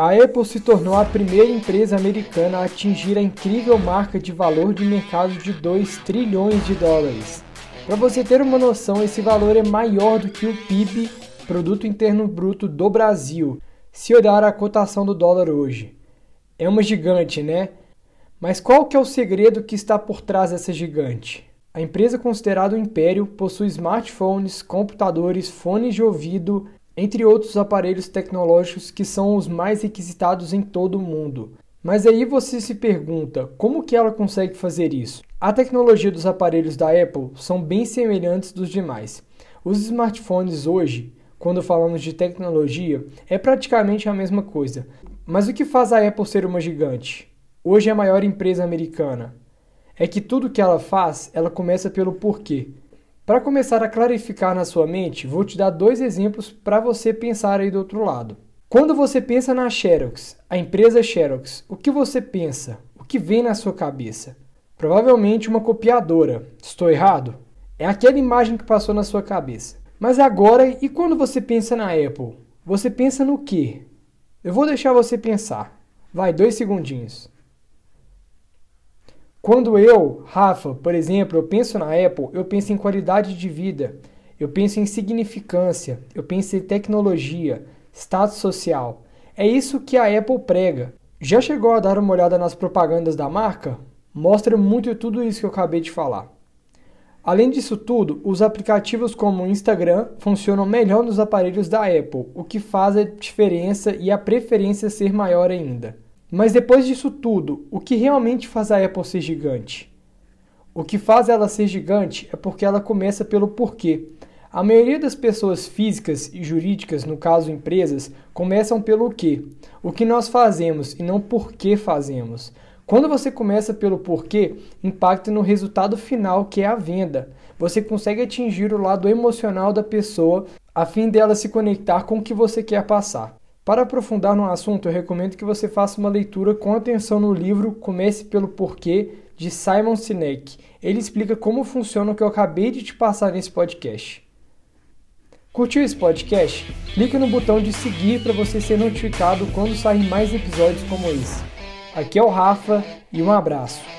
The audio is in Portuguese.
A Apple se tornou a primeira empresa americana a atingir a incrível marca de valor de mercado de 2 trilhões de dólares. Para você ter uma noção, esse valor é maior do que o PIB, Produto Interno Bruto do Brasil, se olhar a cotação do dólar hoje. É uma gigante, né? Mas qual que é o segredo que está por trás dessa gigante? A empresa considerada um império possui smartphones, computadores, fones de ouvido, entre outros aparelhos tecnológicos que são os mais requisitados em todo o mundo. Mas aí você se pergunta, como que ela consegue fazer isso? A tecnologia dos aparelhos da Apple são bem semelhantes dos demais. Os smartphones hoje, quando falamos de tecnologia, é praticamente a mesma coisa. Mas o que faz a Apple ser uma gigante? Hoje é a maior empresa americana. É que tudo que ela faz, ela começa pelo porquê. Para começar a clarificar na sua mente, vou te dar dois exemplos para você pensar aí do outro lado. Quando você pensa na Xerox, a empresa Xerox, o que você pensa? O que vem na sua cabeça? Provavelmente uma copiadora. Estou errado? É aquela imagem que passou na sua cabeça. Mas agora, e quando você pensa na Apple? Você pensa no quê? Eu vou deixar você pensar. Vai, dois segundinhos. Quando eu, Rafa, por exemplo, eu penso na Apple, eu penso em qualidade de vida, eu penso em significância, eu penso em tecnologia, status social. É isso que a Apple prega. Já chegou a dar uma olhada nas propagandas da marca? Mostra muito tudo isso que eu acabei de falar. Além disso tudo, os aplicativos como o Instagram funcionam melhor nos aparelhos da Apple, o que faz a diferença e a preferência ser maior ainda. Mas depois disso tudo, o que realmente faz a Apple ser gigante? O que faz ela ser gigante é porque ela começa pelo porquê. A maioria das pessoas físicas e jurídicas, no caso empresas, começam pelo quê? O que nós fazemos e não por que fazemos. Quando você começa pelo porquê, impacta no resultado final, que é a venda. Você consegue atingir o lado emocional da pessoa a fim dela se conectar com o que você quer passar. Para aprofundar no assunto, eu recomendo que você faça uma leitura com atenção no livro Comece pelo Porquê, de Simon Sinek. Ele explica como funciona o que eu acabei de te passar nesse podcast. Curtiu esse podcast? Clique no botão de seguir para você ser notificado quando sair mais episódios como esse. Aqui é o Rafa e um abraço.